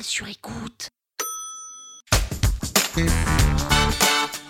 sur écoute.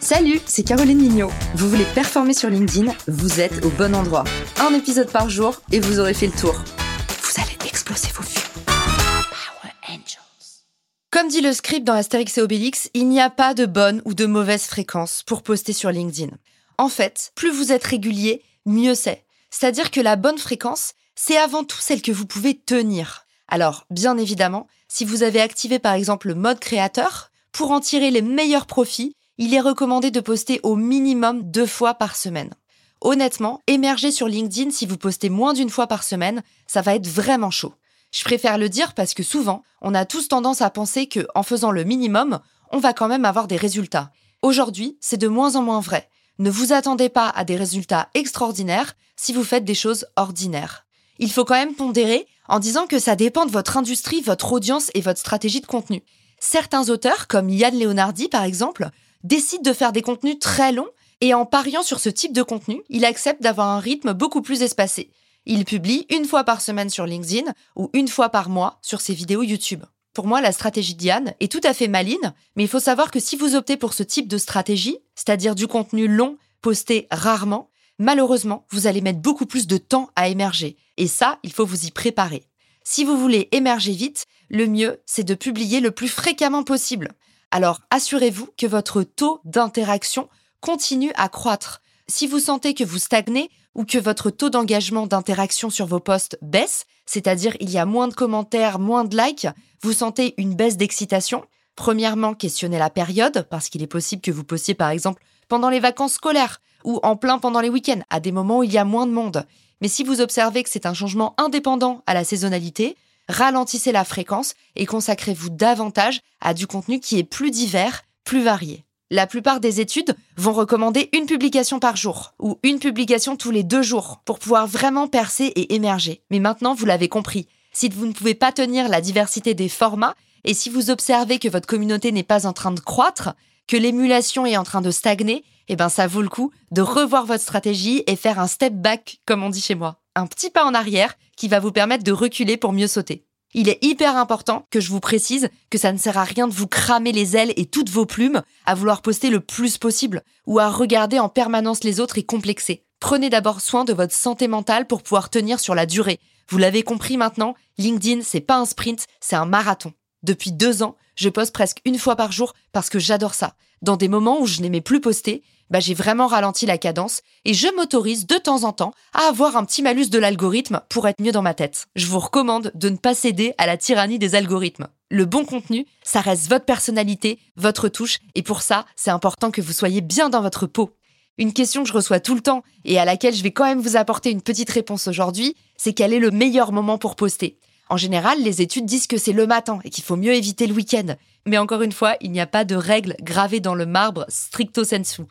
Salut, c'est Caroline Mignot. Vous voulez performer sur LinkedIn Vous êtes au bon endroit. Un épisode par jour et vous aurez fait le tour. Vous allez exploser vos vues. Power Angels. Comme dit le script dans Astérix et Obélix, il n'y a pas de bonne ou de mauvaise fréquence pour poster sur LinkedIn. En fait, plus vous êtes régulier, mieux c'est. C'est-à-dire que la bonne fréquence, c'est avant tout celle que vous pouvez tenir. Alors, bien évidemment, si vous avez activé par exemple le mode créateur, pour en tirer les meilleurs profits, il est recommandé de poster au minimum deux fois par semaine. Honnêtement, émerger sur LinkedIn si vous postez moins d'une fois par semaine, ça va être vraiment chaud. Je préfère le dire parce que souvent, on a tous tendance à penser que, en faisant le minimum, on va quand même avoir des résultats. Aujourd'hui, c'est de moins en moins vrai. Ne vous attendez pas à des résultats extraordinaires si vous faites des choses ordinaires. Il faut quand même pondérer en disant que ça dépend de votre industrie, votre audience et votre stratégie de contenu. Certains auteurs, comme Yann Leonardi par exemple, décident de faire des contenus très longs et en pariant sur ce type de contenu, il accepte d'avoir un rythme beaucoup plus espacé. Il publie une fois par semaine sur LinkedIn ou une fois par mois sur ses vidéos YouTube. Pour moi, la stratégie d'Yann est tout à fait maline, mais il faut savoir que si vous optez pour ce type de stratégie, c'est-à-dire du contenu long, posté rarement, malheureusement, vous allez mettre beaucoup plus de temps à émerger. Et ça, il faut vous y préparer. Si vous voulez émerger vite, le mieux, c'est de publier le plus fréquemment possible. Alors, assurez-vous que votre taux d'interaction continue à croître. Si vous sentez que vous stagnez ou que votre taux d'engagement d'interaction sur vos posts baisse, c'est-à-dire il y a moins de commentaires, moins de likes, vous sentez une baisse d'excitation, premièrement, questionnez la période, parce qu'il est possible que vous postiez par exemple pendant les vacances scolaires ou en plein pendant les week-ends, à des moments où il y a moins de monde. Mais si vous observez que c'est un changement indépendant à la saisonnalité, ralentissez la fréquence et consacrez-vous davantage à du contenu qui est plus divers, plus varié. La plupart des études vont recommander une publication par jour ou une publication tous les deux jours pour pouvoir vraiment percer et émerger. Mais maintenant, vous l'avez compris, si vous ne pouvez pas tenir la diversité des formats et si vous observez que votre communauté n'est pas en train de croître, que l'émulation est en train de stagner, eh ben ça vaut le coup de revoir votre stratégie et faire un step back, comme on dit chez moi. Un petit pas en arrière qui va vous permettre de reculer pour mieux sauter. Il est hyper important que je vous précise que ça ne sert à rien de vous cramer les ailes et toutes vos plumes à vouloir poster le plus possible ou à regarder en permanence les autres et complexer. Prenez d'abord soin de votre santé mentale pour pouvoir tenir sur la durée. Vous l'avez compris maintenant, LinkedIn, c'est pas un sprint, c'est un marathon. Depuis deux ans, je poste presque une fois par jour parce que j'adore ça. Dans des moments où je n'aimais plus poster, bah j'ai vraiment ralenti la cadence et je m'autorise de temps en temps à avoir un petit malus de l'algorithme pour être mieux dans ma tête. Je vous recommande de ne pas céder à la tyrannie des algorithmes. Le bon contenu, ça reste votre personnalité, votre touche, et pour ça, c'est important que vous soyez bien dans votre peau. Une question que je reçois tout le temps et à laquelle je vais quand même vous apporter une petite réponse aujourd'hui, c'est quel est le meilleur moment pour poster? En général, les études disent que c'est le matin et qu'il faut mieux éviter le week-end. Mais encore une fois, il n'y a pas de règle gravée dans le marbre stricto sensu.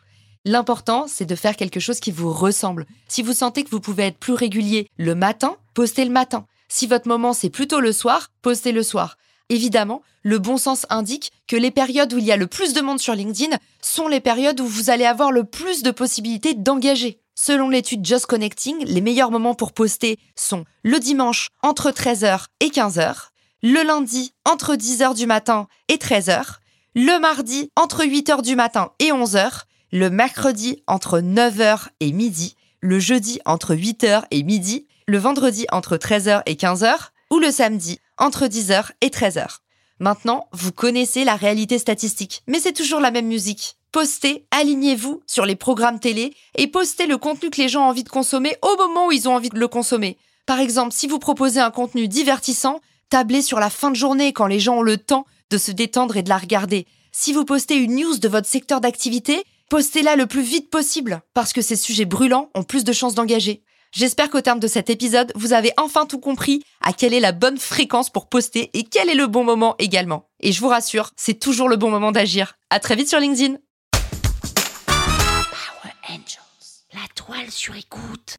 L'important, c'est de faire quelque chose qui vous ressemble. Si vous sentez que vous pouvez être plus régulier le matin, postez le matin. Si votre moment c'est plutôt le soir, postez le soir. Évidemment, le bon sens indique que les périodes où il y a le plus de monde sur LinkedIn sont les périodes où vous allez avoir le plus de possibilités d'engager. Selon l'étude Just Connecting, les meilleurs moments pour poster sont le dimanche entre 13h et 15h, le lundi entre 10h du matin et 13h, le mardi entre 8h du matin et 11h, le mercredi entre 9h et midi, le jeudi entre 8h et midi, le vendredi entre 13h et 15h, ou le samedi entre 10h et 13h. Maintenant, vous connaissez la réalité statistique, mais c'est toujours la même musique. Postez, alignez-vous sur les programmes télé et postez le contenu que les gens ont envie de consommer au moment où ils ont envie de le consommer. Par exemple, si vous proposez un contenu divertissant, tablez sur la fin de journée quand les gens ont le temps de se détendre et de la regarder. Si vous postez une news de votre secteur d'activité, postez-la le plus vite possible, parce que ces sujets brûlants ont plus de chances d'engager. J'espère qu'au terme de cet épisode, vous avez enfin tout compris à quelle est la bonne fréquence pour poster et quel est le bon moment également. Et je vous rassure, c'est toujours le bon moment d'agir. À très vite sur LinkedIn. Power Angels. La toile sur écoute.